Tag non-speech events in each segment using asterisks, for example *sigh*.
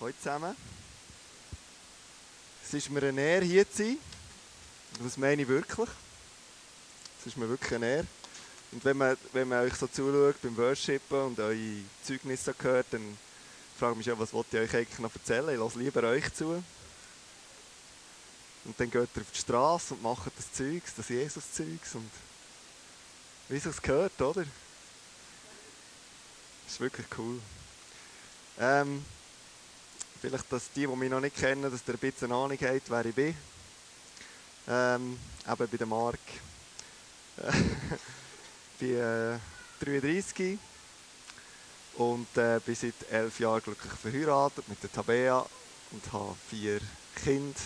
Hallo zusammen. Es ist mir eine Ehre, hier zu sein. Das meine ich wirklich. Es ist mir wirklich eine Ehre. Und wenn man, wenn man euch so zuschaut beim Worshipen und eure Zeugnisse hört, dann frage ich mich ja, was wollt ihr euch eigentlich noch erzählen? Ich lasse lieber euch zu. Und dann geht ihr auf die Straße und macht das Zeugs, das Jesus-Zeugs. Und wie es gehört, oder? Das ist wirklich cool. Ähm, vielleicht, dass die, die mich noch nicht kennen, dass ihr ein bisschen Ahnung habt, wer ich bin. Ähm, eben bei der Mark. ich *laughs* bin äh, 33 und äh, bin seit elf Jahren glücklich verheiratet mit der Tabea und habe vier Kinder.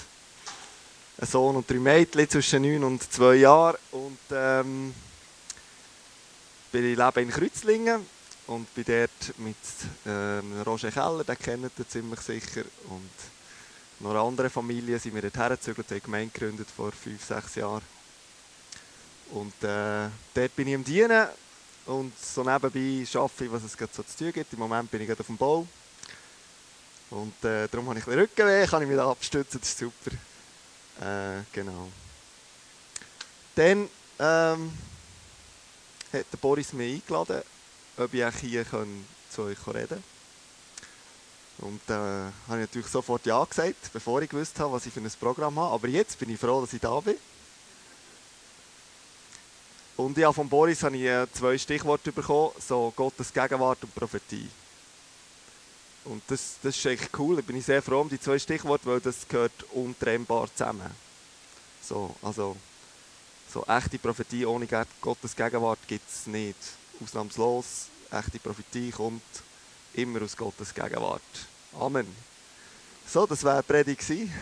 Ein Sohn und drei Mädchen zwischen neun und zwei Jahren. Und ähm, ich lebe in Kreuzlingen und bin dort mit ähm, Roger Keller, den kennt ihr ziemlich sicher. Und noch eine andere Familie sind wir dort hergezögert, haben Gemeinde gegründet vor fünf, sechs Jahren. Und äh, dort bin ich am Dienen und so nebenbei arbeite ich, was es gerade so zu tun gibt. Im Moment bin ich gerade auf dem Bau. Und äh, darum habe ich ein bisschen Rückenweh, kann ich mich da abstützen, das ist super. Äh, genau. Dann ähm, hat der Boris mich eingeladen, ob ich hier zu euch reden kann. Und da äh, habe ich natürlich sofort Ja gesagt, bevor ich gewusst habe, was ich für ein Programm habe. Aber jetzt bin ich froh, dass ich da bin. Und ja, von Boris habe ich äh, zwei Stichworte bekommen, so Gottes Gegenwart und Prophetie. Und das, das ist echt cool, da bin ich sehr froh um die zwei Stichworte, weil das gehört untrennbar zusammen. So, also, so echte Prophetie ohne Gottes Gegenwart gibt es nicht. Ausnahmslos, echte Prophetie kommt immer aus Gottes Gegenwart. Amen. So, das wäre die Predigt gewesen.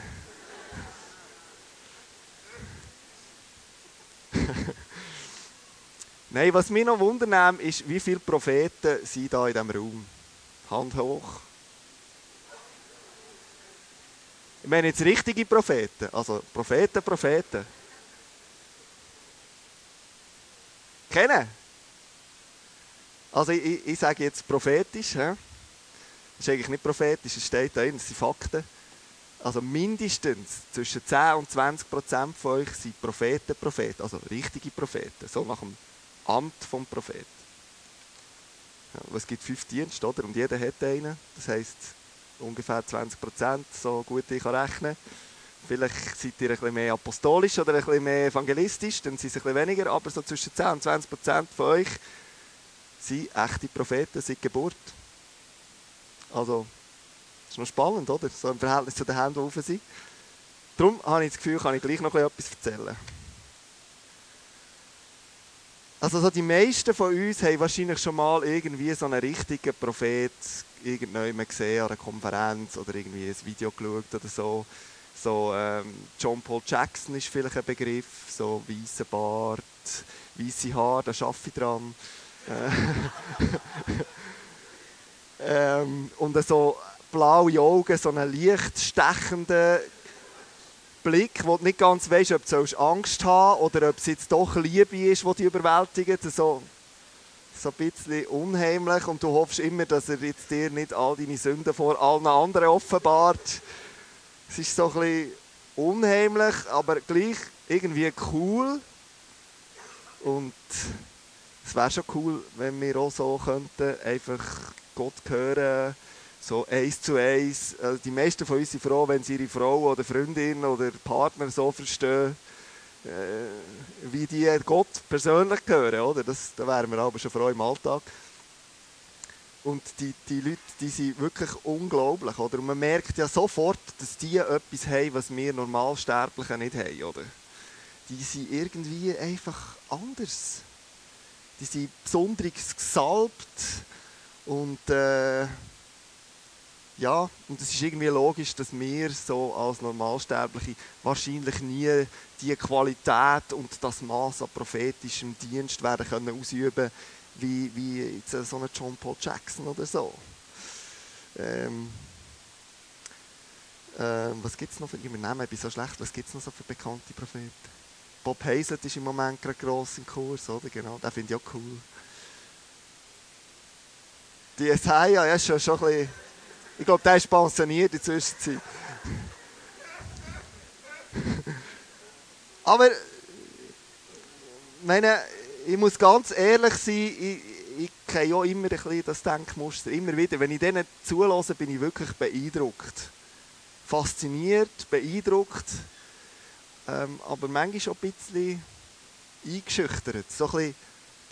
*laughs* Nein, was mich noch wundert, ist, wie viele Propheten sind da in diesem Raum? Hand hoch. Ich meine jetzt richtige Propheten, also Propheten, Propheten. Kennen? Also ich, ich, ich sage jetzt prophetisch, he? das ist eigentlich nicht prophetisch, es steht da drin, das sind Fakten. Also mindestens zwischen 10 und 20 Prozent von euch sind Propheten, Propheten, also richtige Propheten, so nach dem Amt vom Propheten. Ja, es gibt fünf Dienste, oder? Und jeder hat einen. Das heisst, ungefähr 20 Prozent, so gut ich kann rechnen. Vielleicht seid ihr ein bisschen mehr apostolisch oder ein bisschen mehr evangelistisch, dann sind es ein bisschen weniger, aber so zwischen 10 und 20 Prozent von euch sind echte Propheten seit Geburt. Also, das ist noch spannend, oder? So im Verhältnis zu den Händen, die offen sind. Darum habe ich das Gefühl, kann ich gleich noch etwas erzählen. Also so die meisten von uns haben wahrscheinlich schon mal irgendwie so einen richtigen Prophet irgendjemand gesehen an einer Konferenz oder irgendwie ein Video geschaut oder so. So ähm, John Paul Jackson ist vielleicht ein Begriff, so weißer Bart, weiße Haare, da arbeite ich dran. Äh, *laughs* ähm, und so blaue Augen, so einen leicht stechenden Blick, wo du nicht ganz weißt, ob du Angst haben oder ob es jetzt doch Liebe ist, die dich überwältigt. So, so ein bisschen unheimlich und du hoffst immer, dass er jetzt dir nicht all deine Sünden vor allen anderen offenbart. Es ist so ein bisschen unheimlich, aber gleich irgendwie cool. Und es wäre schon cool, wenn wir auch so könnten, einfach Gott hören so eins zu eins. Also die meisten von uns sind froh, wenn sie ihre Frau oder Freundin oder Partner so verstehen, äh, wie die Gott persönlich hören. Oder? Das, da wären wir aber schon froh im Alltag. Und die, die Leute, die sind wirklich unglaublich. Oder? Und man merkt ja sofort, dass die etwas haben, was wir Normalsterblichen nicht haben. Oder? Die sind irgendwie einfach anders. Die sind besonders gesalbt und äh, ja, und es ist irgendwie logisch, dass wir so als Normalsterbliche wahrscheinlich nie die Qualität und das Maß an prophetischem Dienst werden können ausüben wie, wie jetzt so ein John Paul Jackson oder so. Ähm, ähm, was gibt es noch für, ich bin so schlecht, was gibt es noch so für bekannte Propheten? Bob Hazlett ist im Moment gerade gross im Kurs, oder? Genau, den finde ich auch cool. Die Jesaja, ja, ist schon, schon ein bisschen Ich glaube, der ist pensioniert in der Zwischenzeit. *laughs* Aber meine, ich muss ganz ehrlich sein, ich, ich kenne ja immer ein bisschen das Denkmuster. Immer wieder, wenn ich denen zulasse, bin ich wirklich beeindruckt. Fasziniert, beeindruckt, ähm, aber manchmal auch ein bisschen eingeschüchtert. So ein bisschen,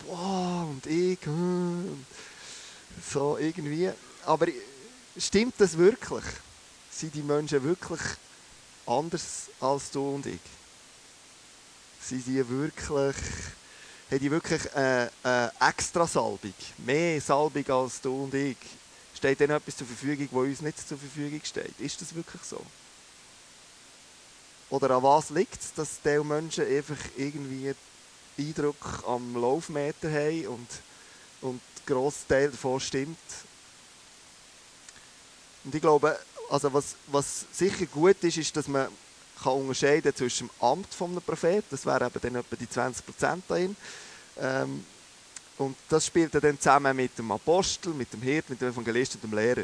boah, und ich, hm, so irgendwie. Aber stimmt das wirklich? Sind die Menschen wirklich anders als du und ich? Sind die wirklich, haben die wirklich eine, eine extra Salbung? Mehr Salbung als du und ich? Steht denn etwas zur Verfügung, wo uns nicht zur Verfügung steht? Ist das wirklich so? Oder an was liegt es, dass diese Menschen einfach irgendwie Eindruck am Laufmeter haben und, und der grosse Teil davon stimmt? Und ich glaube, also was, was sicher gut ist, ist, dass man kann unterscheiden zwischen dem Amt von Propheten, das wäre eben dann etwa die 20 Prozent dahin, ähm, und das spielt dann zusammen mit dem Apostel, mit dem Hirt, mit dem Evangelist und dem Lehrer.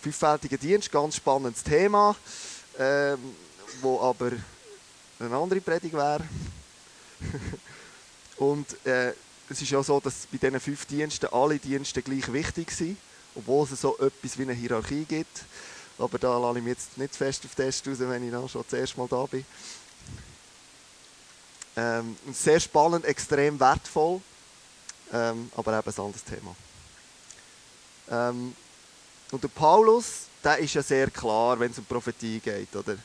Fünffältiger Dienst, ganz spannendes Thema, ähm, wo aber eine andere Predigt wäre. *laughs* und äh, es ist ja so, dass bei diesen fünf Diensten alle Dienste gleich wichtig sind, obwohl es so etwas wie eine Hierarchie gibt. Aber da lasse ich mich jetzt nicht fest auf Test raus, wenn ich dann schon das erste Mal da bin. Ähm, sehr spannend, extrem wertvoll, ähm, aber eben ein anderes Thema. Ähm, und der Paulus, der ist ja sehr klar, wenn es um Prophetie geht. Oder?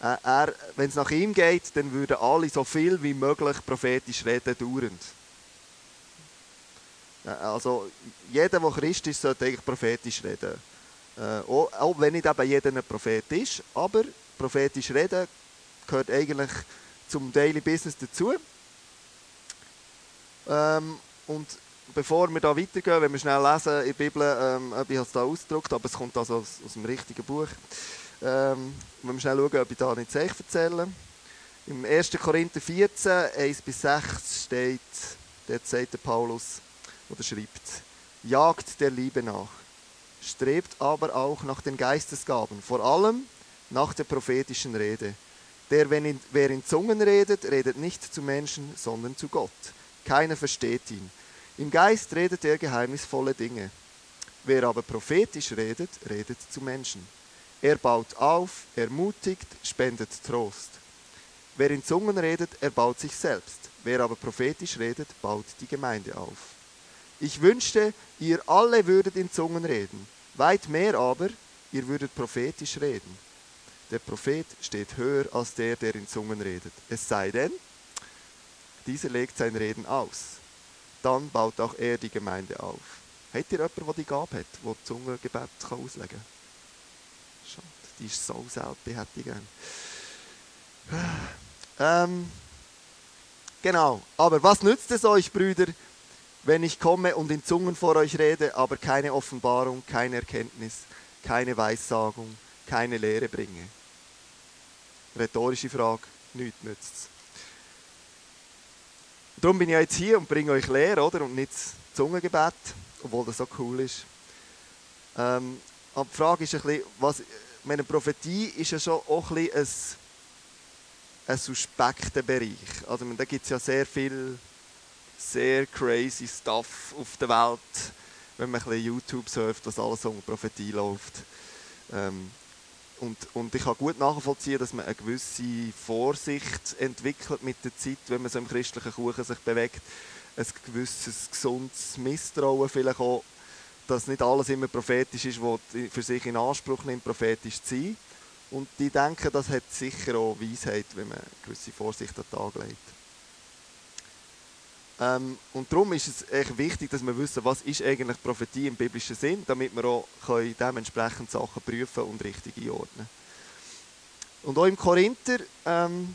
Er, wenn es nach ihm geht, dann würden alle so viel wie möglich prophetisch reden, dauernd. Also jeder, der Christ ist, sollte eigentlich prophetisch reden. Äh, auch, auch, wenn nicht eben jeder ein Prophet ist, aber prophetisch reden gehört eigentlich zum Daily Business dazu. Ähm, und bevor wir da weitergehen, wenn wir schnell lesen in der Bibel, ähm, ich habe es da ausgedruckt, aber es kommt also aus, aus dem richtigen Buch. Ähm, wir schnell schauen, ob ich da nicht Zeichen erzähle. Im 1. Korinther 14, 1 bis 6 steht, dort sagt der Paulus, oder schreibt, jagt der Liebe nach strebt aber auch nach den Geistesgaben, vor allem nach der prophetischen Rede. Der, in, wer in Zungen redet, redet nicht zu Menschen, sondern zu Gott. Keiner versteht ihn. Im Geist redet er geheimnisvolle Dinge. Wer aber prophetisch redet, redet zu Menschen. Er baut auf, ermutigt, spendet Trost. Wer in Zungen redet, erbaut sich selbst. Wer aber prophetisch redet, baut die Gemeinde auf. Ich wünschte, ihr alle würdet in Zungen reden. Weit mehr aber, ihr würdet prophetisch reden. Der Prophet steht höher als der, der in Zungen redet. Es sei denn, dieser legt sein Reden aus. Dann baut auch er die Gemeinde auf. Habt ihr jemanden, der die Gabe hat, der Zungengebet auslegen kann? Die ist so selten, hätte ich gerne. Ähm, genau, aber was nützt es euch, Brüder, wenn ich komme und in Zungen vor euch rede, aber keine Offenbarung, keine Erkenntnis, keine Weissagung, keine Lehre bringe? Rhetorische Frage, nichts nützt es. Darum bin ich jetzt hier und bringe euch Lehre, oder? Und nicht Zungengebet, obwohl das so cool ist. Ähm, aber die Frage ist ein bisschen, was, meine Prophetie ist ja schon auch ein ein, ein suspekter Bereich. Also da gibt es ja sehr viel sehr crazy Stuff auf der Welt, wenn man ein bisschen YouTube surft, was alles um Prophetie läuft. Ähm, und, und ich kann gut nachvollziehen, dass man eine gewisse Vorsicht entwickelt mit der Zeit, wenn man so im christlichen Kuchen sich bewegt. Ein gewisses gesundes Misstrauen vielleicht auch, dass nicht alles immer prophetisch ist, was für sich in Anspruch nimmt, prophetisch zu sein. Und die denken, das hat sicher auch Weisheit, wenn man gewisse Vorsicht an den Tag legt. Ähm, und darum ist es echt wichtig, dass wir wissen, was ist eigentlich Prophetie im biblischen Sinn, damit wir auch können dementsprechend Sachen prüfen und richtig einordnen Und auch im Korinther ähm,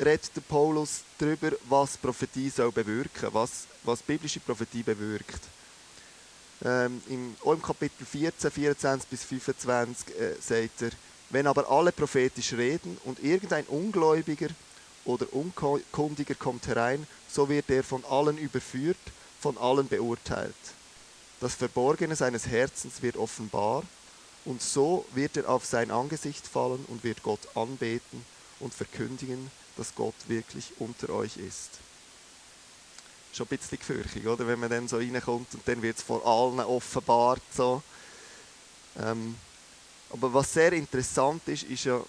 redet Paulus darüber, was Prophetie soll bewirken, was, was biblische Prophetie bewirkt. Ähm, im, auch im Kapitel 14, 24 bis 25 äh, sagt er, wenn aber alle prophetisch reden und irgendein Ungläubiger oder Unkundiger kommt herein, so wird er von allen überführt, von allen beurteilt. Das Verborgene seines Herzens wird offenbar Und so wird er auf sein Angesicht fallen und wird Gott anbeten und verkündigen, dass Gott wirklich unter euch ist. Schon ein bisschen gefürchtig, oder? Wenn man dann so reinkommt und dann wird es vor allen offenbart. So. Ähm, aber was sehr interessant ist, ist ja,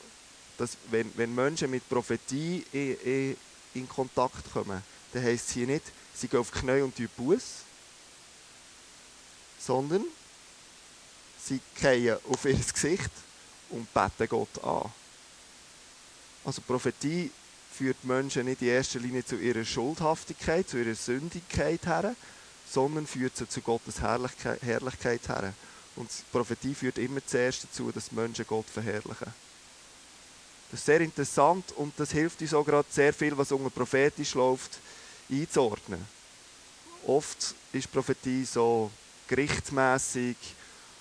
dass wenn, wenn Menschen mit Prophetie in, in, in Kontakt kommen, dann heisst es hier nicht, sie gehen auf die Knie und tun Buß, sondern sie fallen auf ihr Gesicht und beten Gott an. Also Prophetie führt Menschen nicht in erster Linie zu ihrer Schuldhaftigkeit, zu ihrer Sündigkeit her, sondern führt sie zu Gottes Herrlichkeit, Herrlichkeit her. Und Prophetie führt immer zuerst dazu, dass Menschen Gott verherrlichen. Das ist sehr interessant und das hilft uns auch gerade sehr viel, was unter prophetisch läuft, einzuordnen. Oft ist Prophetie so gerichtsmäßig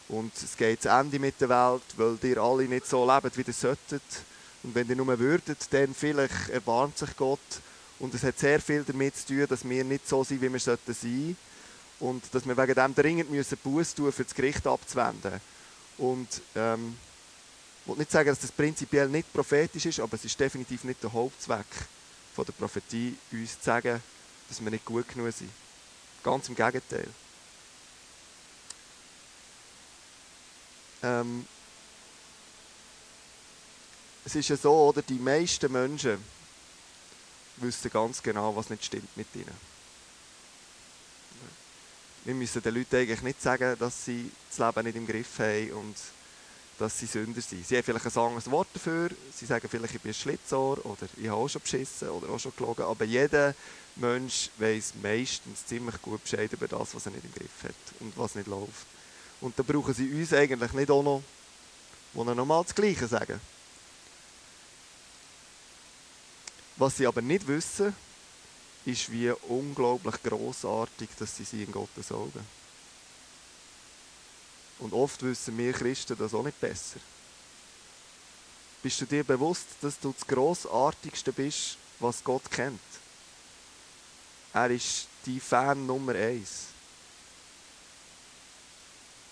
und es geht zu Ende mit der Welt, weil ihr alle nicht so lebt, wie ihr solltet. Und wenn ihr nur würdet, dann vielleicht erbarmt sich Gott. Und es hat sehr viel damit zu tun, dass wir nicht so sind, wie wir sollten sein. Und dass wir wegen dem dringend müssen Buß tun, für das Gericht abzuwenden. Und ähm, ich will nicht sagen, dass das prinzipiell nicht prophetisch ist, aber es ist definitiv nicht der Hauptzweck von der Prophetie, uns zu sagen, dass wir nicht gut genug sind. Ganz im Gegenteil. Ähm, es ist ja so, oder die meisten Menschen wissen ganz genau, was nicht stimmt mit ihnen. Wir müssen den Leuten eigentlich nicht sagen, dass sie das Leben nicht im Griff haben und dass sie Sünder sind. Sie haben vielleicht ein anderes Wort dafür. Sie sagen vielleicht, ich bin ein Schlitzohr oder ich habe auch schon beschissen oder auch schon gelogen. Aber jeder Mensch weiß meistens ziemlich gut Bescheid über das, was er nicht im Griff hat und was nicht läuft. Und da brauchen sie uns eigentlich nicht auch noch, wo noch mal das Gleiche sagen. Was sie aber nicht wissen, ist, wie unglaublich großartig, dass sie sind in Gottes Augen. Und oft wissen wir Christen das auch nicht besser. Bist du dir bewusst, dass du das Grossartigste bist, was Gott kennt? Er ist die Fan Nummer eins.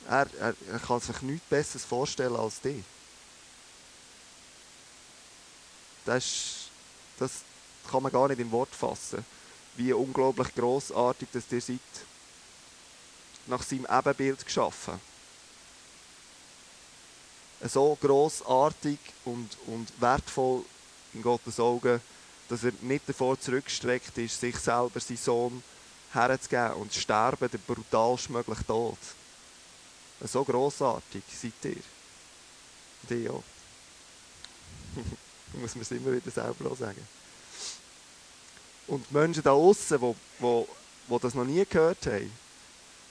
Er, er, er kann sich nichts Besseres vorstellen als dich. Das, das kann man gar nicht in Wort fassen, wie unglaublich großartig dass ihr seid. Nach seinem Ebenbild geschaffen so großartig und, und wertvoll in Gottes Augen, dass er nicht davor zurückgestreckt ist, sich selber, seinen Sohn, herzugeben und zu sterben, der brutalst mögliche Tod. So großartig seid ihr. Und ich auch. *laughs* muss man es immer wieder selber sagen. Und die Menschen da außen, die, die, die das noch nie gehört haben,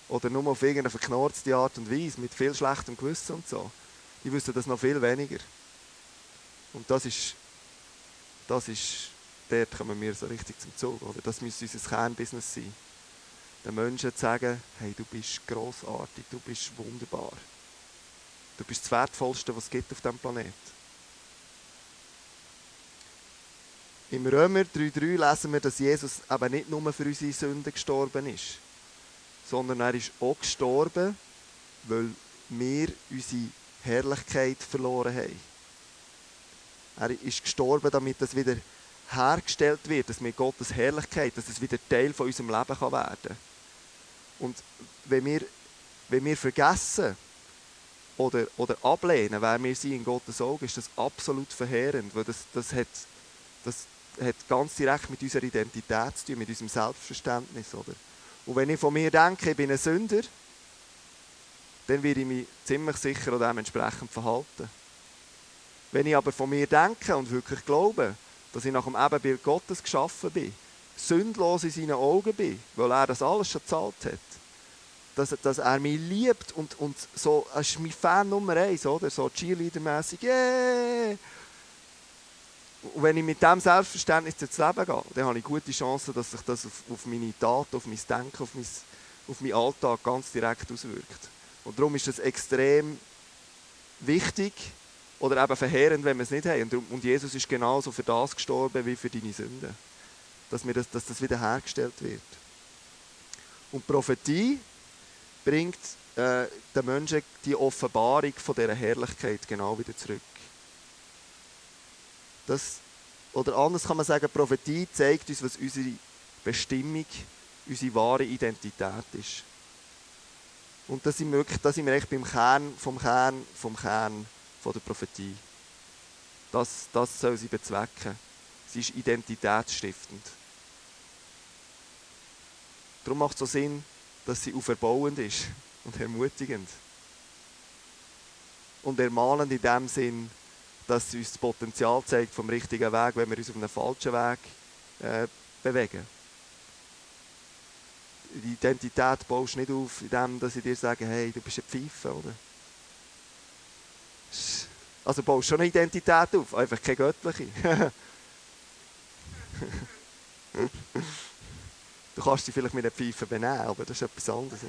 oder nur auf irgendeine verknorzte Art und Weise, mit viel schlechtem Gewissen und so, die wissen das noch viel weniger. Und das ist, das ist, dort kommen wir so richtig zum Zug. Oder? Das müsste unser Kernbusiness sein. Den Menschen zu sagen, hey, du bist großartig, du bist wunderbar. Du bist das Wertvollste, was es gibt auf diesem Planeten. Im Römer 3,3 lesen wir, dass Jesus eben nicht nur für unsere Sünden gestorben ist, sondern er ist auch gestorben, weil wir unsere Herrlichkeit verloren haben. Er ist gestorben, damit das wieder hergestellt wird, dass mit Gottes Herrlichkeit, dass es wieder Teil von unserem Leben kann werden kann. Und wenn wir, wenn wir vergessen oder, oder ablehnen, wer wir sind in Gottes Augen, ist das absolut verheerend, weil das, das, hat, das hat ganz direkt mit unserer Identität zu tun, mit unserem Selbstverständnis. Oder? Und wenn ich von mir denke, ich bin ein Sünder, dann werde ich mich ziemlich sicher auch dementsprechend verhalten. Wenn ich aber von mir denke und wirklich glaube, dass ich nach dem Ebenbild Gottes geschaffen bin, sündlos in seinen Augen bin, weil er das alles schon gezahlt hat, dass, dass er mich liebt und, und so, er ist mein Fan Nummer eins, oder? So Cheerleader-mässig, yeah! Und wenn ich mit diesem Selbstverständnis durchs Leben gehe, dann habe ich gute Chancen, dass sich das auf, auf meine Taten, auf mein Denken, auf, mein, auf meinen Alltag ganz direkt auswirkt. Und darum ist es extrem wichtig oder eben verheerend, wenn wir es nicht haben. Und Jesus ist genauso für das gestorben wie für deine Sünden. Dass, das, dass das wiederhergestellt wird. Und Prophetie bringt äh, den Menschen die Offenbarung von dieser Herrlichkeit genau wieder zurück. Das, oder anders kann man sagen, Prophetie zeigt uns, was unsere Bestimmung, unsere wahre Identität ist. Und da sind wir, wirklich, da sind wir echt beim Kern vom Kern vom Kern von der Prophetie. Das, das soll sie bezwecken. Sie ist identitätsstiftend. Darum macht es so Sinn, dass sie auferbauend ist und ermutigend. Und ermahnend in dem Sinn, dass uns das Potenzial zeigt vom richtigen Weg, wenn wir uns auf einem falschen Weg äh, bewegen. Die Identität baust du nicht auf, indem dass ich dir sage, hey, du bist ein Pfeife, oder? Also baust schon eine Identität auf, einfach keine göttliche. *laughs* du kannst dich vielleicht mit einer Pfeife benehmen, aber das ist etwas anderes.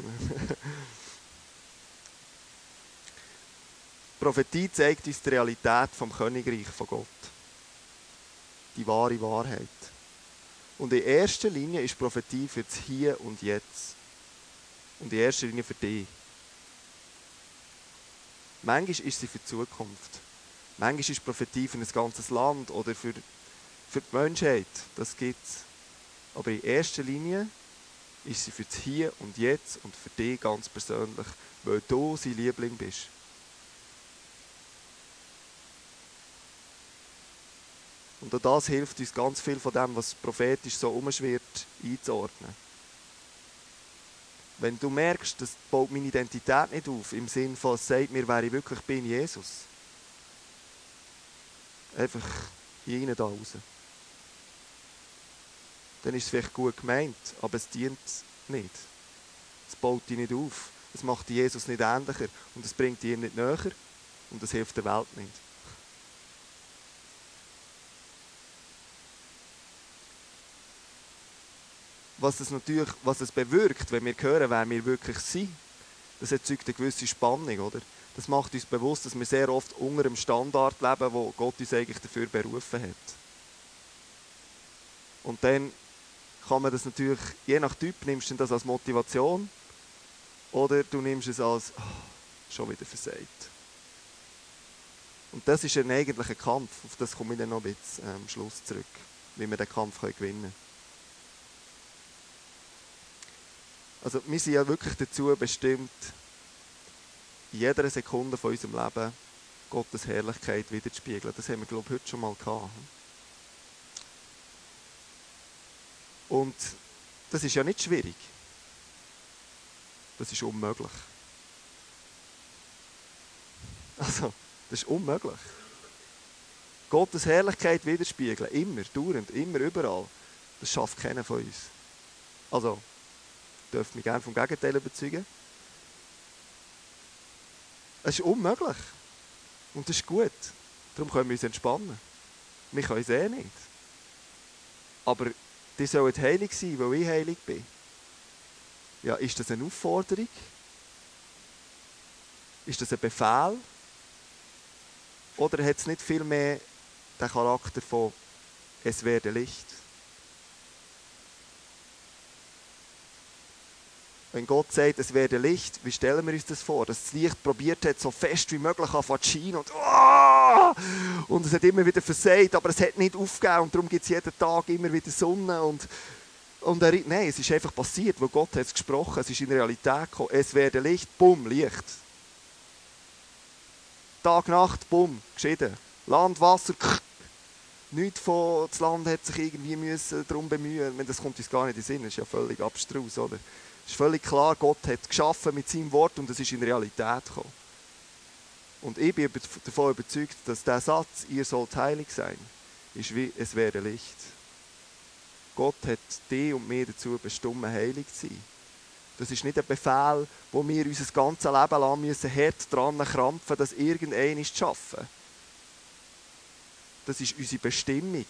Prophetie zeigt uns die Realität vom Königreich von Gott. Die wahre Wahrheit. Und in erster Linie ist Prophetie für das Hier und Jetzt. Und in erster Linie für dich. Manchmal ist sie für die Zukunft. Manchmal ist Prophetie für ein ganzes Land oder für, für die Menschheit. Das gibt es. Aber in erster Linie ist sie für das Hier und Jetzt und für dich ganz persönlich, weil du sein Liebling bist. Und auch das hilft uns ganz viel von dem, was prophetisch so umschwirrt, einzuordnen. Wenn du merkst, das baut meine Identität nicht auf, im Sinn von, es sagt mir, wer ich wirklich bin, Jesus. Einfach hier rein, da raus. Dann ist es vielleicht gut gemeint, aber es dient nicht. Es baut dich nicht auf. Es macht Jesus nicht ähnlicher und es bringt dich nicht näher und es hilft der Welt nicht. Was es natürlich was es bewirkt, wenn wir hören, wer wir wirklich sind. Das erzeugt eine gewisse Spannung, oder? Das macht uns bewusst, dass wir sehr oft unter dem Standard leben, wo Gott uns eigentlich dafür berufen hat. Und dann kann man das natürlich, je nach Typ, nimmst du das als Motivation oder du nimmst es als oh, schon wieder versagt. Und das ist ein eigentlicher Kampf, auf das komme ich dann noch ein bisschen am ähm, Schluss zurück, wie wir den Kampf gewinnen können. Also wir sind ja wirklich dazu bestimmt, in jeder Sekunde von unserem Leben Gottes Herrlichkeit wiederzuspiegeln. Das haben wir, glaube ich, heute schon mal gehabt. Und das ist ja nicht schwierig. Das ist unmöglich. Also, das ist unmöglich. Gottes Herrlichkeit widerspiegeln, immer, dauernd, immer, überall, das schafft keiner von uns. Also, dürft mich gerne vom Gegenteil überzeugen. Es ist unmöglich. Und das ist gut. Darum können wir uns entspannen. Wir können es eh nicht. Aber die sollen heilig sein, weil ich heilig bin. Ja, ist das eine Aufforderung? Ist das ein Befehl? Oder hat es nicht viel mehr den Charakter von es werde Licht? Wenn Gott sagt, es werde Licht, wie stellen wir uns das vor? Dass das Licht probiert hat, so fest wie möglich zu scheinen und, oh! und es hat immer wieder versagt, aber es hat nicht aufgegeben und darum gibt es jeden Tag immer wieder Sonne und, und er, nein, es ist einfach passiert, weil Gott hat es gesprochen, es ist in Realität gekommen, es werde Licht, bumm, Licht. Tag, Nacht, bumm, geschieden. Land, Wasser, kch. Nichts von, das Land hat sich irgendwie müssen darum bemühen, das kommt uns gar nicht in den Sinn, das ist ja völlig abstrus, oder? Ist völlig klar, Gott hat geschaffen mit seinem Wort und es ist in Realität gekommen. Und ich bin davon überzeugt, dass der Satz, ihr sollt heilig sein, ist wie, es wäre Licht. Gott hat dich und mir dazu bestimmt, heilig zu sein. Das ist nicht ein Befehl, wo wir unser ganzes Leben lang müssen hart dran krampfen, das irgendein zu schaffen. Das ist unsere Bestimmung.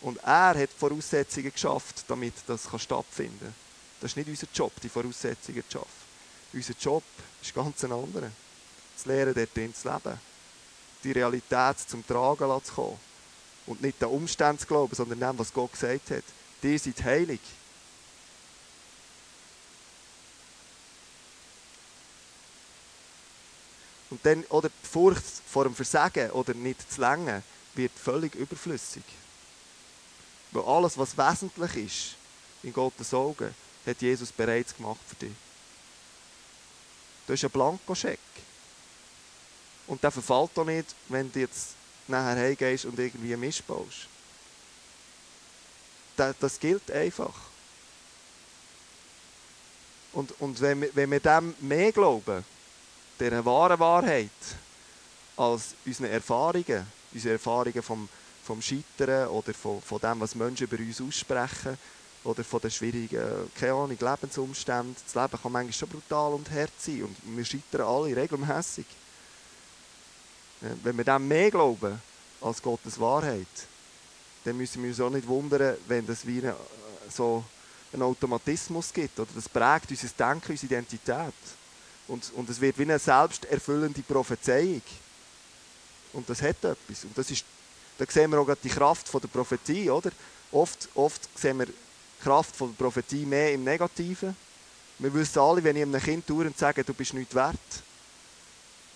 Und er hat Voraussetzungen geschafft, damit das stattfinden kann. Das ist nicht unser Job, die Voraussetzungen zu schaffen. Unser Job ist ganz ein anderer. Zu lernen, dort drin zu leben. Die Realität zum Tragen zu kommen. Und nicht den Umständen zu glauben, sondern dem, was Gott gesagt hat. Die sind heilig. Und dann, oder die Furcht vor dem Versagen oder nicht zu länger wird völlig überflüssig. Weil alles, was wesentlich ist, in Gottes Augen, hat Jesus bereits gemacht für dich. Du hast einen Blankoscheck. Und der verfällt auch nicht, wenn du jetzt nachher heimgehst und irgendwie Mist baust. Das, das gilt einfach. Und, und wenn, wir, wenn wir dem mehr glauben, dieser wahren Wahrheit, als unsere Erfahrungen, unsere Erfahrungen vom, vom Scheitern oder von, von dem, was Menschen über uns aussprechen, oder von den schwierigen, keine Ahnung, Lebensumständen. Das Leben kann manchmal schon brutal und hart sein und wir scheitern alle regelmäßig. Wenn wir dem mehr glauben als Gottes Wahrheit, dann müssen wir uns auch nicht wundern, wenn das wie eine, so einen Automatismus gibt. Oder das prägt unser Denken, unsere Identität. Und, und es wird wie eine selbsterfüllende Prophezeiung. Und das hat etwas. Und das ist, da sehen wir auch die Kraft der Prophetie, oder? Oft, oft sehen wir Kraft von der Prophetie mehr im Negativen. Wir wissen alle, wenn ich einem Kind dauernd sage, du bist nichts wert,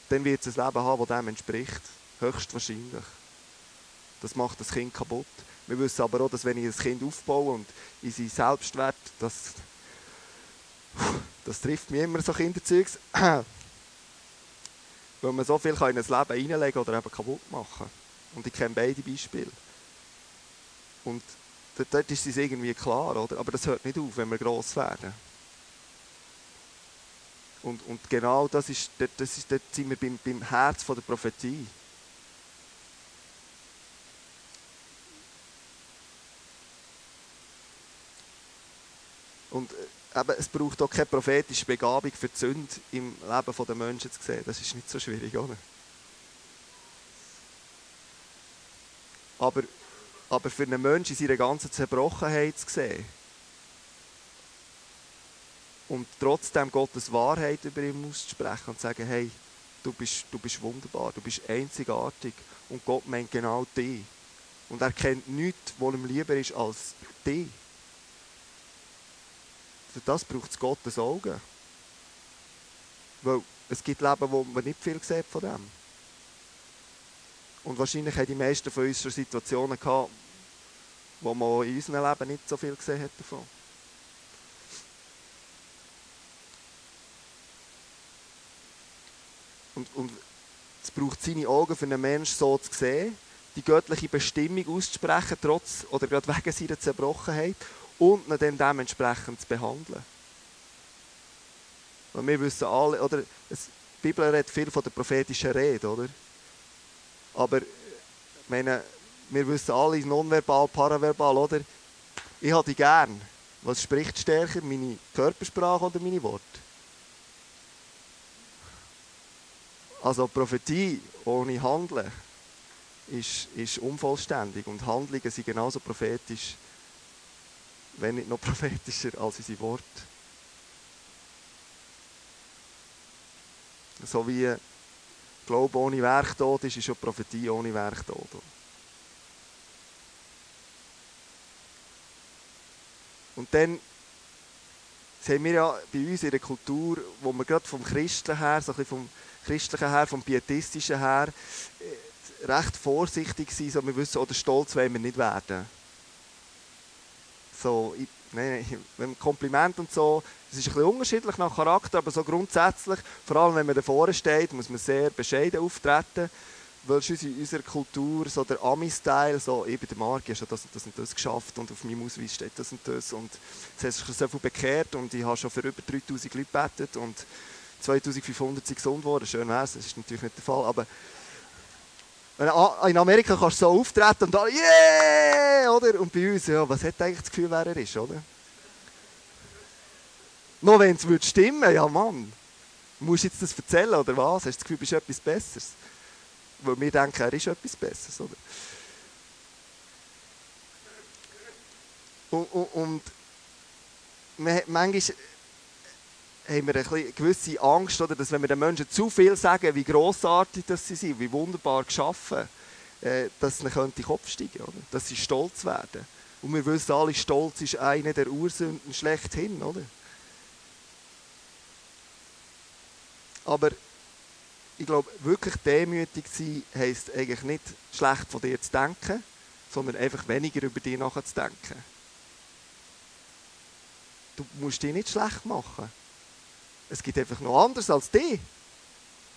dann wird es ein Leben haben, das dem entspricht. Höchstwahrscheinlich. Das macht das Kind kaputt. Wir wissen aber auch, dass wenn ich ein Kind aufbaue und in seinen Selbstwert, das, das trifft mich immer so Kinderzeugs, *clears throat* weil man so viel in ein Leben reinlegen oder eben kaputt machen Und ich kenne beide Beispiele. Und dort ist es irgendwie klar, oder? aber das hört nicht auf, wenn wir gross werden. Und, und genau das ist, das ist, dort sind wir beim, beim Herz von der Prophetie. Und äh, eben, es braucht auch keine prophetische Begabung für die Sünde im Leben der Menschen zu sehen. Das ist nicht so schwierig, oder? Aber, aber für einen Menschen in seiner ganzen Zerbrochenheit zu sehen und trotzdem Gottes Wahrheit über ihn auszusprechen und zu sagen, hey, du bist, du bist wunderbar, du bist einzigartig und Gott meint genau dich. Und er kennt nichts, was ihm lieber ist als dich. Für das braucht es Gottes Augen. Weil es gibt Leben, wo man nicht viel sieht von dem. Und wahrscheinlich haben die meisten von uns schon Situationen gehabt, wo man in unserem Leben nicht so viel gesehen hat davon. Und, und es braucht seine Augen für einen Menschen so zu sehen, die göttliche Bestimmung auszusprechen, trotz oder gerade wegen seiner Zerbrochenheit und ihn dann dementsprechend zu behandeln. Weil wir wissen alle, oder, es, die Bibel redet viel von der prophetischen Rede, oder? Aber meine, wir wissen alle, nonverbal, paraverbal, oder? Ich habe die gern. Was spricht stärker, meine Körpersprache oder meine Worte? Also Prophetie ohne Handeln ist, ist unvollständig und Handlungen sind genauso prophetisch wenn nicht noch *laughs* prophetischer als unsere Worte. So wie Glaube ohne Werk tot ist, ist schon Prophetie ohne Werk tot. Und dann sehen wir ja bei uns in der Kultur, wo wir gerade vom Christlichen her, so vom Christlichen her, vom Pietistischen her, äh, recht vorsichtig sind, so wir wissen, oder stolz wollen wir nicht werden so, nein, nein, Kompliment und so, das ist ein bisschen unterschiedlich nach Charakter, aber so grundsätzlich, vor allem wenn man davor steht, muss man sehr bescheiden auftreten, weil es in unserer Kultur so der Ami-Style, so, bin der ich habe schon das und das und das geschafft und auf meinem Ausweis steht das und das und es hat sich so viel bekehrt und ich habe schon für über 3000 Leute gebetet und 2500 sind gesund worden, schön wäre es, das ist natürlich nicht der Fall, aber in Amerika kannst du so auftreten und alle, yeah, oder? Und bei uns, ja, was hat eigentlich das Gefühl, wer er ist, oder? Nur wenn es stimmen ja Mann. Musst du jetzt das erzählen, oder was? Hast du das Gefühl, du bist etwas Besseres? Weil wir denken, er ist etwas Besseres, oder? Und, und, und manchmal haben wir eine gewisse Angst, oder, dass wenn wir den Menschen zu viel sagen, wie grossartig sie sind, wie wunderbar geschaffen, äh, dass es ihnen den Kopf steigen oder? dass sie stolz werden. Und wir wissen alle, Stolz ist eine der Ursünden schlechthin. Oder? Aber ich glaube, wirklich demütig sein heisst eigentlich nicht schlecht von dir zu denken, sondern einfach weniger über dich nachzudenken. Du musst dich nicht schlecht machen. Es gibt einfach noch anders als dich.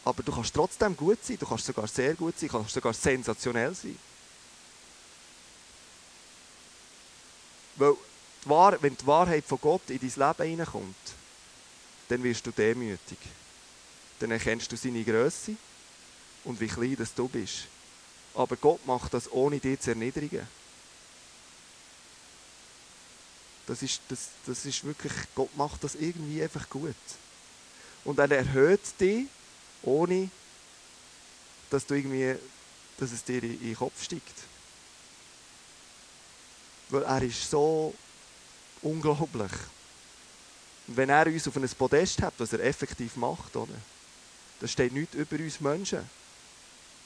Aber du kannst trotzdem gut sein, du kannst sogar sehr gut sein, du kannst sogar sensationell sein. Weil, die Wahrheit, wenn die Wahrheit von Gott in dein Leben hineinkommt, dann wirst du demütig. Dann erkennst du seine Größe und wie klein das du bist. Aber Gott macht das ohne dich zu erniedrigen. Das ist, das, das ist wirklich, Gott macht das irgendwie einfach gut. Und er erhöht dich, ohne dass, du irgendwie, dass es dir in den Kopf steigt. Weil er ist so unglaublich. Und wenn er uns auf ein Podest hat, was er effektiv macht, oder? da steht nichts über uns Menschen.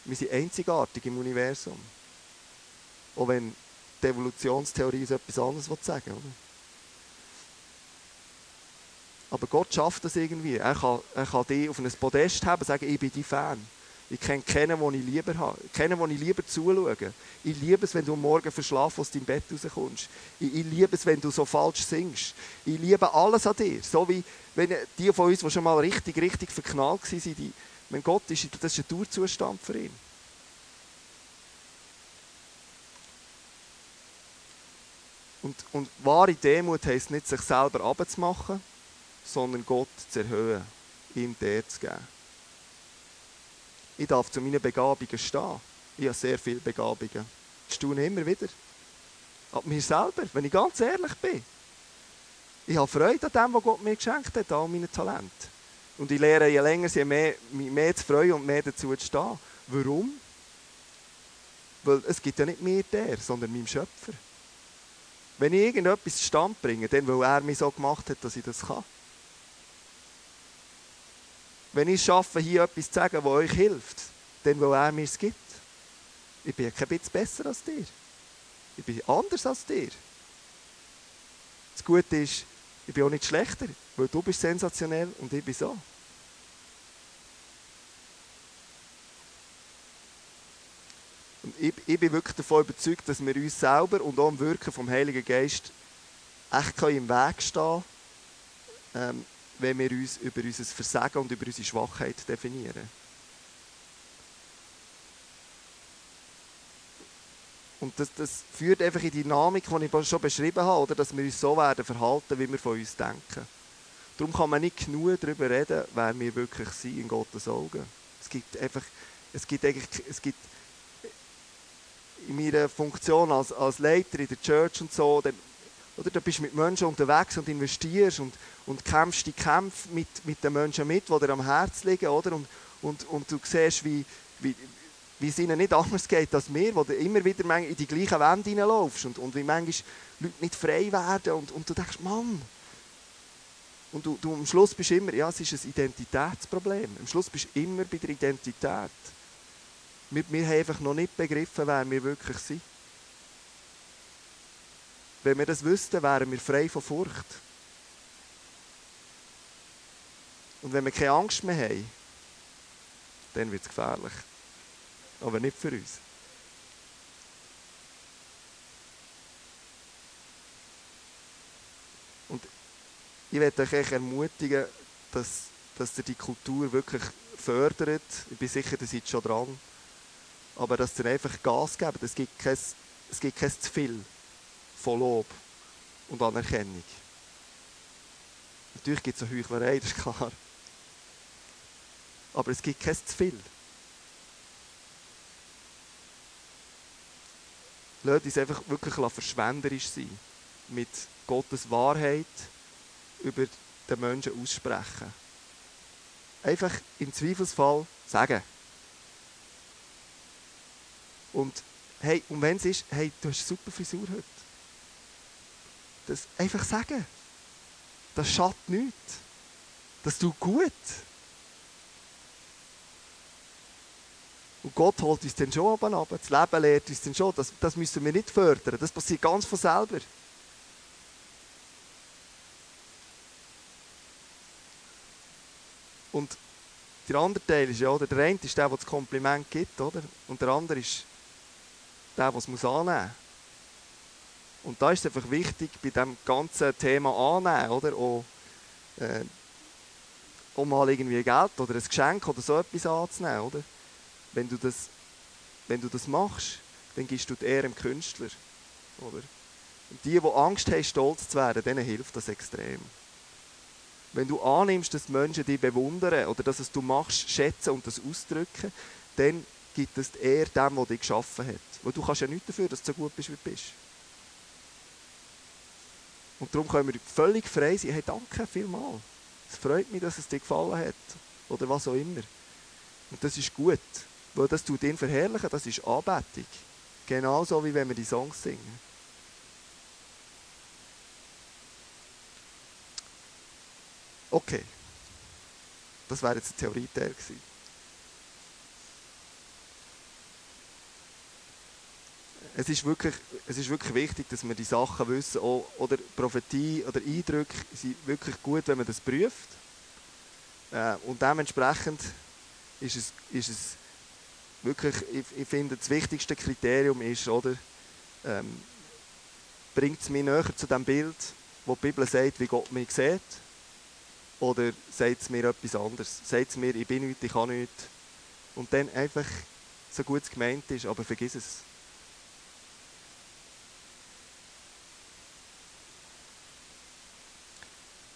Wir sind einzigartig im Universum. Auch wenn die Evolutionstheorie etwas anderes sagen will. Aber Gott schafft das irgendwie. Er kann, er kann dich auf ein Podest haben und sagen, ich bin dein Fan. Ich kenne keinen, den ich lieber habe. Kennen, den ich lieber zuschaue. Ich liebe es, wenn du Morgen verschlafen aus deinem Bett rauskommst. Ich, ich liebe es, wenn du so falsch singst. Ich liebe alles an dir. So wie wenn die von uns, die schon mal richtig, richtig verknallt waren, die, wenn Gott ist, das ist ein Dauerzustand für ihn. Und, und wahre Demut heisst nicht, sich selber abzumachen, sondern Gott zu erhöhen, ihm der zu geben. Ich darf zu meinen Begabungen stehen. Ich habe sehr viele Begabungen. Ich staune immer wieder. Ab mir selber, wenn ich ganz ehrlich bin. Ich habe Freude an dem, was Gott mir geschenkt hat, an meinen Talent. Und ich lehre je länger, je mehr, mich mehr zu freuen und mehr dazu zu stehen. Warum? Weil es gibt ja nicht mir der, sondern meinem Schöpfer. Wenn ich irgendetwas zustande bringe, dann weil er mich so gemacht hat, dass ich das kann. Wenn ich schaffe, hier etwas zu sagen, das euch hilft, dann weil er mir es gibt. Ich bin kein bisschen besser als dir. Ich bin anders als dir. Das Gute ist, ich bin auch nicht schlechter, weil du bist sensationell und ich bin so. Und ich, ich bin wirklich davon überzeugt, dass wir uns selber und auch im Wirken vom Heiligen Geist echt im Weg stehen können, ähm, wenn wir uns über unser Versagen und über unsere Schwachheit definieren. Und das, das führt einfach in die Dynamik, die ich schon beschrieben habe, oder, dass wir uns so werden verhalten, wie wir von uns denken. Darum kann man nicht genug darüber reden, wer wir wirklich sind in Gottes Augen. Es gibt einfach, es gibt eigentlich, es gibt in meiner Funktion als, als Leiter in der Church und so, dann, oder, da bist du mit Menschen unterwegs und investierst und, und kämpfst die Kämpfe mit, mit den Menschen mit, die dir am Herzen liegen, oder? Und, und, und du siehst, wie, wie, wie es ihnen nicht *laughs* anders geht als mir, wo du immer wieder in die gleichen Wände hineinlaufst und, und wie manchmal Leute nicht frei werden und, und du denkst, Mann, und du, du am Schluss bist immer, ja, es ist ein Identitätsproblem. Am Schluss bist du immer bei der Identität. Wir, wir haben einfach noch nicht begriffen, wer wir wirklich sind. Wenn wir das wüssten, wären wir frei von Furcht. Und wenn wir keine Angst mehr haben, dann wird es gefährlich aber nicht für uns. Und ich werde euch ermutigen, dass, dass ihr die Kultur wirklich fördert. Ich bin sicher, ihr seid schon dran. Aber dass ihr einfach Gas gebt. Es gibt kein, es gibt kein zu viel von Lob und Anerkennung. Natürlich gibt es eine Heuchlerei, *laughs* das ist klar. Aber es gibt kein zu viel. Lasst uns einfach wirklich verschwenderisch sein. Mit Gottes Wahrheit über den Menschen aussprechen. Einfach im Zweifelsfall sagen. Und, hey, und wenn es ist, hey, du hast eine super Frisur heute. Das einfach sagen. Das schadet nichts. Das tut gut. Und Gott holt uns dann schon oben ab. Das Leben lehrt uns dann schon. Das, das müssen wir nicht fördern. Das passiert ganz von selber. Und der andere Teil ist ja, oder? Der eine ist der, der das Kompliment gibt, oder? Und der andere ist der, der es annehmen muss. Und da ist es einfach wichtig, bei diesem ganzen Thema annehmen, oder? Auch, äh, um mal irgendwie Geld oder ein Geschenk oder so etwas anzunehmen, oder? Wenn du das, wenn du das machst, dann gibst du die Ehre dem Künstler, oder? Und die, die Angst haben, stolz zu werden, denen hilft das extrem. Wenn du annimmst, dass Menschen dich bewundern oder dass es du machst, schätzen und das ausdrücken, dann gibt es die Ehre dem, der dich geschaffen hat. Weil du kannst ja nichts dafür, dass du so gut bist, wie du bist. Und darum können wir völlig frei sein. Hey, danke vielmals. Es freut mich, dass es dir gefallen hat. Oder was auch immer. Und das ist gut. Weil das tut ihn verherrlichen, das ist Anbetung. Genauso wie wenn wir die Songs singen. Okay. Das wäre jetzt ein Theorieteil gewesen. Es ist, wirklich, es ist wirklich wichtig, dass wir die Sachen wissen. Auch, oder Prophetie oder Eindrücke sind wirklich gut, wenn man das prüft. Äh, und dementsprechend ist es, ist es wirklich, ich, ich finde, das wichtigste Kriterium ist, oder, ähm, bringt es mich näher zu dem Bild, wo die Bibel sagt, wie Gott mich sieht oder sagt es mir etwas anderes? Sagt es mir, ich bin nichts, ich kann nichts. Und dann einfach so gut es gemeint ist, aber vergiss es.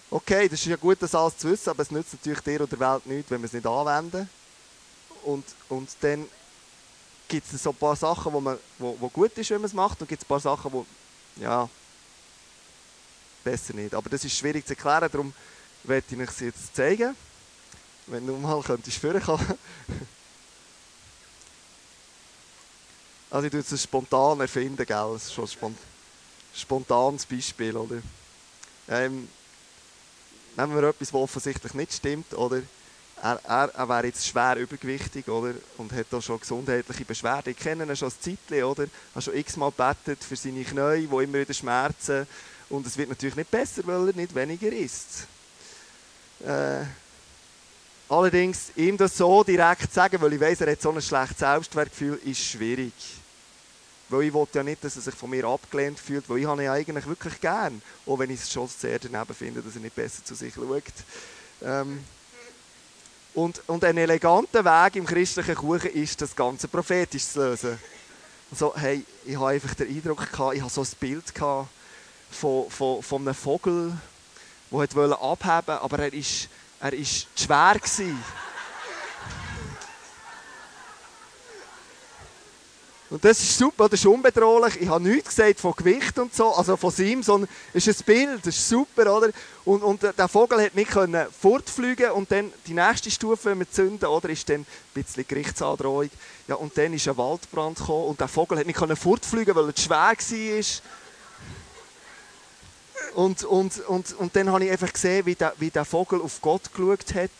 Okay, das ist ja gut, das alles zu wissen, aber es nützt natürlich dir oder der Welt nichts, wenn wir es nicht anwenden. Und, und dann gibt es so ein paar Sachen, wo, man, wo, wo gut ist, wenn man es macht, und gibt es ein paar Sachen, wo, ja, besser nicht. Aber das ist schwierig zu erklären, darum werde ich euch jetzt zeigen. Wenn du mal könntest vorkommen. *laughs* Also ich tue es spontan erfinden, gell? Das ist schon ein spontanes Beispiel, oder? Ähm, nehmen wir etwas, was offensichtlich nicht stimmt, oder? Er, er, er wäre jetzt schwer übergewichtig, oder? Und hat da schon gesundheitliche Beschwerden. Ich kenne ihn schon ein Zeitchen, oder? Er hat schon x-mal gebetet für seine Knie, die immer wieder schmerzen. Und es wird natürlich nicht besser, weil er nicht weniger isst. Äh, allerdings, ihm das so direkt sagen, weil ich weiß, er hat so ein schlechtes Selbstwertgefühl, ist schwierig. Weil ich will ja nicht, dass er sich von mir abgelehnt fühlt, weil ich habe ihn eigentlich wirklich gern. Auch wenn ich es schon sehr daneben finde, dass er nicht besser zu sich schaut. Ähm, und, und ein eleganter Weg im christlichen Kuchen ist, das Ganze prophetisch zu lösen. Also, hey, ich habe einfach den Eindruck gehabt, ich habe so ein Bild gehabt von, von, von einem Vogel, der wollte abheben, aber er ist, er ist schwer gewesen. Und das ist super, das ist unbedrohlich. Ich habe nichts gesagt von Gewicht und so, also von ihm, sondern es ist ein Bild, das ist super, oder? Und, und der Vogel hat nicht können fortfliegen und dann die nächste Stufe, wenn wir zünden, oder, ist dann ein bisschen Gerichtsandrohung. Ja, und dann ist ein Waldbrand gekommen und der Vogel hat nicht können fortfliegen, weil er zu schwer war. Und, und, und, und dann habe ich einfach gesehen, wie der, wie der Vogel auf Gott geschaut hat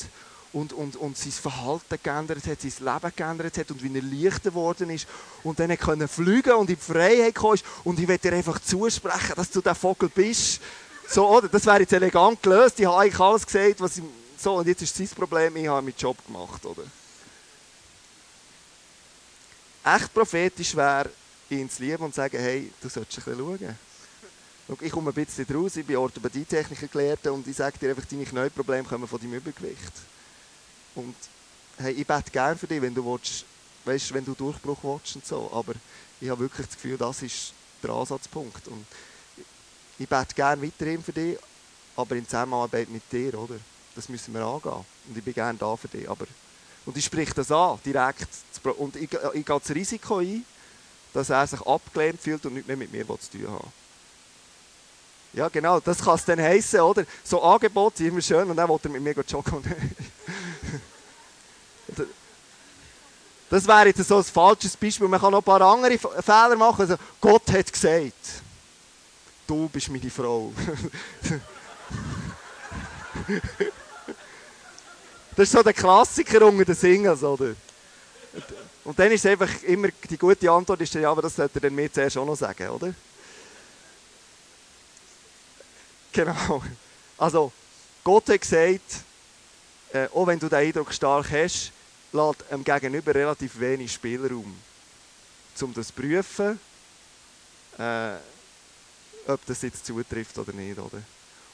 und, und, und sein Verhalten geändert hat, sein Leben geändert hat und wie er leichter geworden ist. Und dann konnte fliegen und in die Freiheit kommen. Und ich werde dir einfach zusprechen, dass du der Vogel bist. So, oder? Das wäre jetzt elegant gelöst. Ich habe eigentlich alles gesagt, was ich, so, und jetzt ist sein Problem, ich habe meinen Job gemacht, oder? Echt prophetisch wäre, ihn zu lieben und zu sagen, hey, du solltest ein bisschen schauen ich komme ein bisschen raus, ich bin Orthopädietechniker gelehrt und ich sage dir einfach, deine Knieprobleme kommen von deinem Übergewicht. Und hey, ich bete gerne für dich, wenn du willst, weißt, wenn du Durchbruch willst und so, aber ich habe wirklich das Gefühl, das ist der Ansatzpunkt. Und ich bete gerne weiterhin für dich, aber in Zusammenarbeit mit dir, oder? Das müssen wir angehen. Und ich bin gerne da für dich. Aber, und ich spreche das an, direkt. Und ich, ich gehe das Risiko ein, dass er sich abgelehnt fühlt und nichts mehr mit mir zu tun hat. Ja, genau, das kann es dann heissen, oder? So Angebote sind immer schön und dann will er mit mir joggen. *laughs* das wäre jetzt so ein falsches Beispiel. Man kann noch ein paar andere Fehler machen. Also, Gott hat gesagt, du bist meine Frau. *laughs* das ist so der Klassiker unter den Singles, oder? Und dann ist einfach immer die gute Antwort, ist ja, aber das sollte er mir zuerst auch noch sagen, oder? Genau. Also, Gott hat gesagt, äh, auch wenn du den Eindruck stark hast, lässt dem Gegenüber relativ wenig Spielraum, um das zu prüfen, äh, ob das jetzt zutrifft oder nicht. Oder?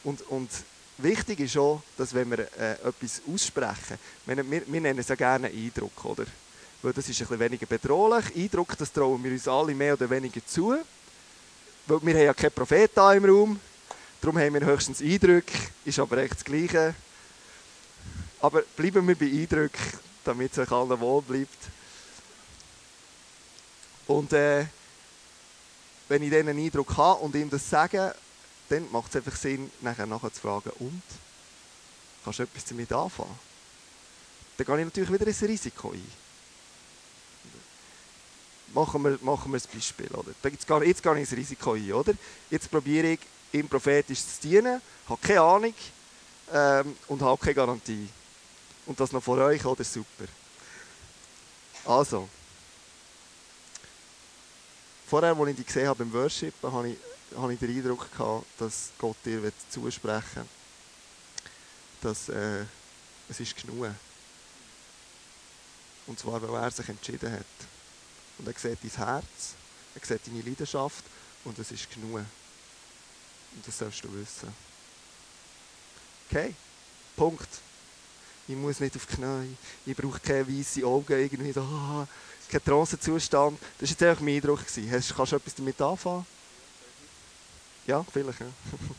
Und, und wichtig ist auch, dass wenn wir äh, etwas aussprechen, wir, wir, wir nennen es ja gerne Eindruck, oder? Weil das ist bisschen weniger bedrohlich. Eindruck, das trauen wir uns alle mehr oder weniger zu. Weil wir haben ja keinen Propheten im Raum. Darum haben wir höchstens Eindrücke, ist aber echt das Gleiche. Aber bleiben wir bei Eindrücken, damit es euch allen wohl bleibt. Und äh, wenn ich einen Eindruck habe und ihm das sage, dann macht es einfach Sinn, nachher, nachher zu fragen, und? Kannst du etwas damit anfangen? Dann gehe ich natürlich wieder ein Risiko ein. Machen wir, machen wir ein Beispiel. Oder? Jetzt, gehe, jetzt gehe ich ins Risiko ein. Oder? Jetzt probiere ich, ihm prophetisch zu dienen, habe keine Ahnung ähm, und habe keine Garantie. Und das noch vor euch, oder? Super. Also, vorher, als ich dich gesehen habe beim Worship, habe ich, habe ich den Eindruck gehabt, dass Gott dir zusprechen will, dass äh, es ist genug. Und zwar, weil er sich entschieden hat. Und er sieht dein Herz, er sieht deine Leidenschaft und es ist genug. Und das sollst du wissen. Okay, Punkt. Ich muss nicht auf die Knie, ich brauche keine weißen Augen, irgendwie so, ah, kein Trancezustand. Das war jetzt einfach mein Eindruck. Kannst du etwas damit anfangen? Ja, vielleicht, ja. *laughs*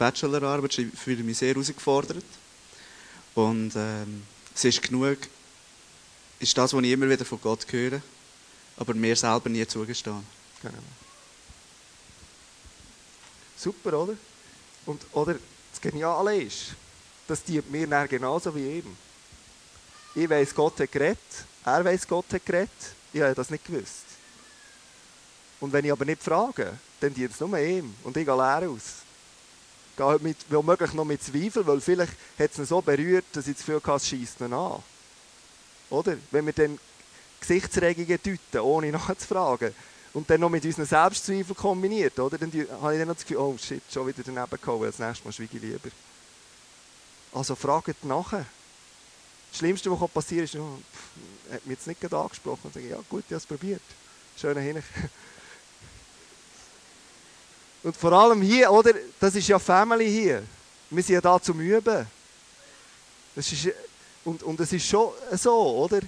Bachelorarbeit fühle ich mich sehr herausgefordert. Und ähm, es ist genug, ist das, was ich immer wieder von Gott höre, aber mir selber nie zugestehen. Genau. Super, oder? Und oder das Geniale ist, das dient mir dann genauso wie ihm. Ich weiß, Gott hat geredet, er weiß, Gott hat geredet, ich habe das nicht gewusst. Und wenn ich aber nicht frage, dann dient es nur ihm und ich gehe leer aus gehe mit, womöglich noch mit Zweifel, weil vielleicht hat es ihn so berührt, dass ich das Gefühl hatte, es scheisst ihn an. Oder? Wenn wir dann Gesichtsregungen deuten, ohne *laughs* nachzufragen, und dann noch mit unseren Selbstzweifeln kombiniert, oder? dann habe ich dann noch das Gefühl, oh shit, schon wieder daneben gehauen, das nächste Mal schweige ich lieber. Also fragt nachher. Das Schlimmste, was passieren kann, ist, oh, pff, hat mich jetzt nicht gerade angesprochen. Und sage, ja gut, ich habe es probiert. Schöner Hin. *laughs* Und vor allem hier, oder? Das ist ja Family hier. Wir sind ja da zum Üben. Das ist, und, und es ist schon so, oder?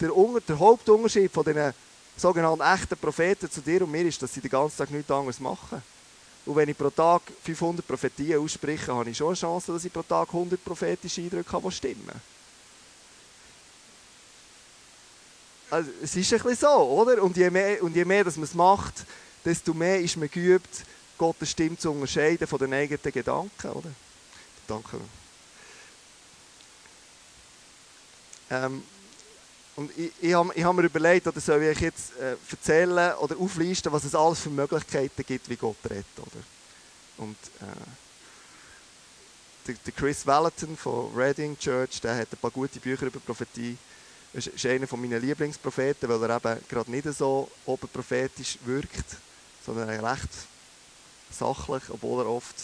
Der, der Hauptunterschied von den sogenannten echten Propheten zu dir und mir ist, dass sie den ganzen Tag nichts anderes machen. Und wenn ich pro Tag 500 Prophetien ausspreche, habe ich schon eine Chance, dass ich pro Tag 100 prophetische Eindrücke habe, die stimmen. Also, es ist ein bisschen so, oder? Und je mehr, und je mehr dass man es macht, desto mehr ist man geübt, Gottes Stimme zu unterscheiden von den eigenen Gedanken, oder? Danke. Ähm, und ich, ich habe hab mir überlegt, oder soll ich jetzt äh, erzählen oder auflisten, was es alles für Möglichkeiten gibt, wie Gott redet, oder? Und äh, der, Chris Valentin von Reading Church, der hat ein paar gute Bücher über Prophetie. Das ist einer meiner Lieblingspropheten, weil er eben gerade nicht so oberprophetisch wirkt, sondern recht sachlich, obwohl er oft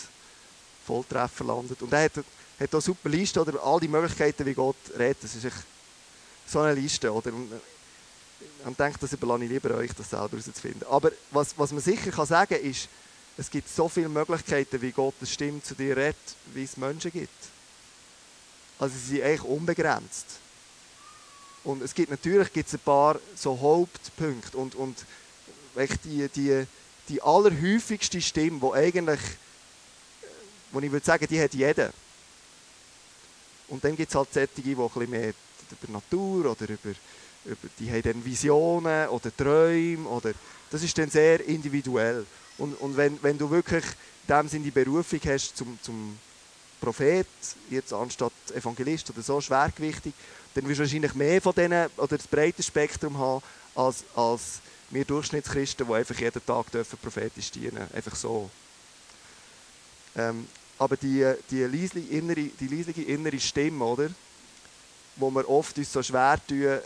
Volltreffer landet. Und er hat, hat eine super Liste, oder all die Möglichkeiten, wie Gott redet. Das ist echt so eine Liste. Oder? Und ich denke, das überlasse ich lieber euch, das selber herauszufinden. Aber was, was man sicher kann sagen ist, es gibt so viele Möglichkeiten, wie Gottes Stimme zu dir redet, wie es Menschen gibt. Also sie sind eigentlich unbegrenzt. Und es gibt natürlich gibt's ein paar so Hauptpunkte und, und die, die, die allerhäufigste Stimme, die eigentlich, wo ich würde sagen, die hat jeder. Und dann gibt es halt solche, die ein bisschen mehr über Natur oder über, über die haben dann Visionen oder Träume oder das ist dann sehr individuell. Und, und wenn, wenn du wirklich in dem Sinne die Berufung hast zum, zum Prophet, jetzt anstatt Evangelist oder so, schwergewichtig, dann wirst du wahrscheinlich mehr von denen oder das breite Spektrum haben als, als wir Durchschnittschristen, die einfach jeden Tag dürfen prophetisch dienen Einfach so. Ähm, Aber die, die, leisliche innere, die leisliche innere Stimme, oder? wo wir oft uns so schwer tun, äh,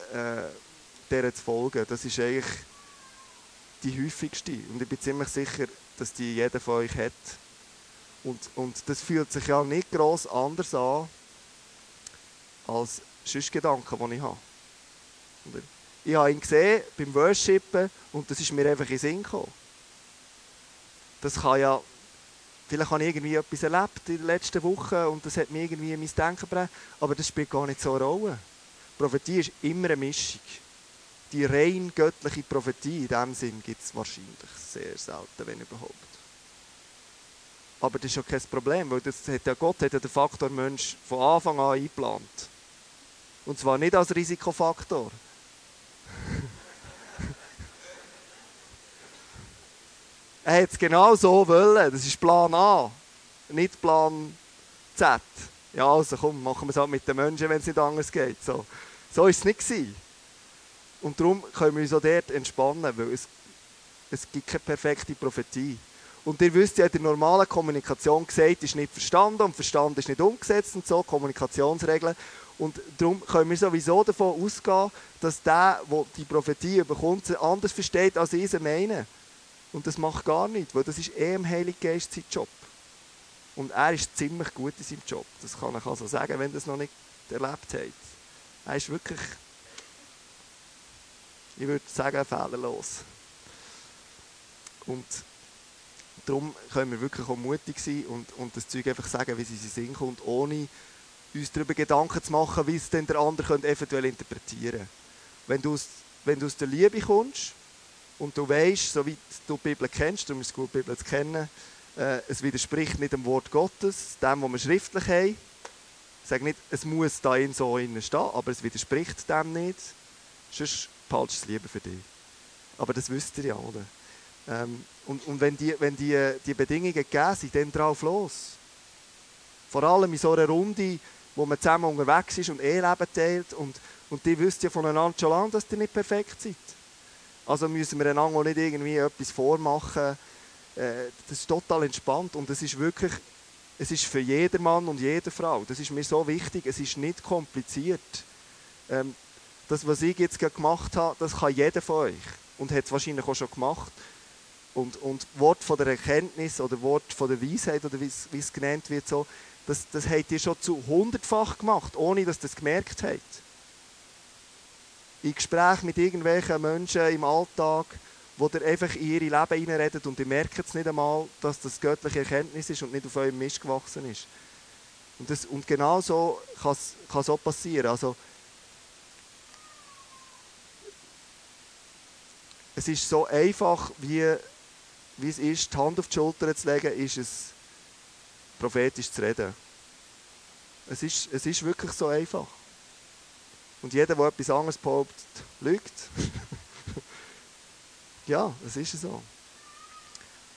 der zu folgen, das ist eigentlich die häufigste. Und ich bin ziemlich sicher, dass die jeder von euch hat. Und, und das fühlt sich ja nicht gross anders an, als sonst Gedanken, die ich habe. Ich habe ihn gesehen beim Worshipen und das ist mir einfach in den Sinn gekommen. Das kann ja Vielleicht habe ich irgendwie etwas erlebt in den letzten Wochen und das hat mir irgendwie in mein Denken gebracht, aber das spielt gar nicht so eine Rolle. Prophetie ist immer eine Mischung. Die rein göttliche Prophetie in diesem Sinn gibt es wahrscheinlich sehr selten, wenn überhaupt. Aber das ist ja kein Problem, weil das hat ja Gott hat ja den Faktor Mensch von Anfang an eingeplant. Und zwar nicht als Risikofaktor. Er hat es genau so wollen. Das ist Plan A, nicht Plan Z. Ja, also komm, machen wir es halt mit den Menschen, wenn es nicht anders geht. So, so ist es nicht gewesen. Und darum können wir uns auch dort entspannen, weil es, es gibt keine perfekte Prophetie. Und ihr wisst ja, in der Kommunikation gesagt ist nicht verstanden und Verstand ist nicht umgesetzt und so, Kommunikationsregeln. Und darum können wir sowieso davon ausgehen, dass der, der die Prophetie bekommt, anders versteht, als ich es meine. Und das macht gar nichts, weil das ist eh im Heiligen Geist sein Job. Und er ist ziemlich gut in seinem Job. Das kann ich also sagen, wenn ihr es noch nicht erlebt habt. Er ist wirklich, ich würde sagen, fehlerlos. Und darum können wir wirklich auch mutig sein und, und das Zeug einfach sagen, wie es in seinen Sinn kommt, ohne uns darüber Gedanken zu machen, wie es denn der andere eventuell interpretieren könnte. Wenn wenn du aus der Liebe kommst, und du weißt, soweit du die Bibel kennst, du musst gut die Bibel kennen, äh, es widerspricht nicht dem Wort Gottes, dem, was wir schriftlich haben. Ich sage nicht, es muss da in so innen stehen, aber es widerspricht dem nicht. Sonst behaltest du es lieber für dich. Aber das wisst ihr ja, oder? Ähm, und und wenn, die, wenn die, die Bedingungen gegeben sind, dann drauf los. Vor allem in so einer Runde, wo man zusammen unterwegs ist und Eheleben teilt und, und die wisst ja voneinander schon lange, dass ihr nicht perfekt seid. Also müssen wir einander auch nicht irgendwie etwas vormachen. Äh, das ist total entspannt und es ist wirklich, es ist für jeder Mann und jede Frau, das ist mir so wichtig, es ist nicht kompliziert. Ähm, das, was ich jetzt gemacht habe, das kann jeder von euch und hat es wahrscheinlich auch schon gemacht. Und, und Wort von der Erkenntnis oder Wort von der Weisheit oder wie es genannt wird, so, das, das habt ihr schon zu hundertfach gemacht, ohne dass ihr das gemerkt habt in Gesprächen mit irgendwelchen Menschen im Alltag, wo ihr einfach in ihre Leben hineinredet und ihr merkt es nicht einmal, dass das göttliche Erkenntnis ist und nicht auf eurem Mist gewachsen ist. Und, das, und genau so kann es auch passieren. Also, es ist so einfach, wie, wie es ist, die Hand auf die Schulter zu legen, ist es prophetisch zu reden. Es ist, es ist wirklich so einfach. Und jeder, der etwas anderes behauptet, lügt. *laughs* ja, das ist so.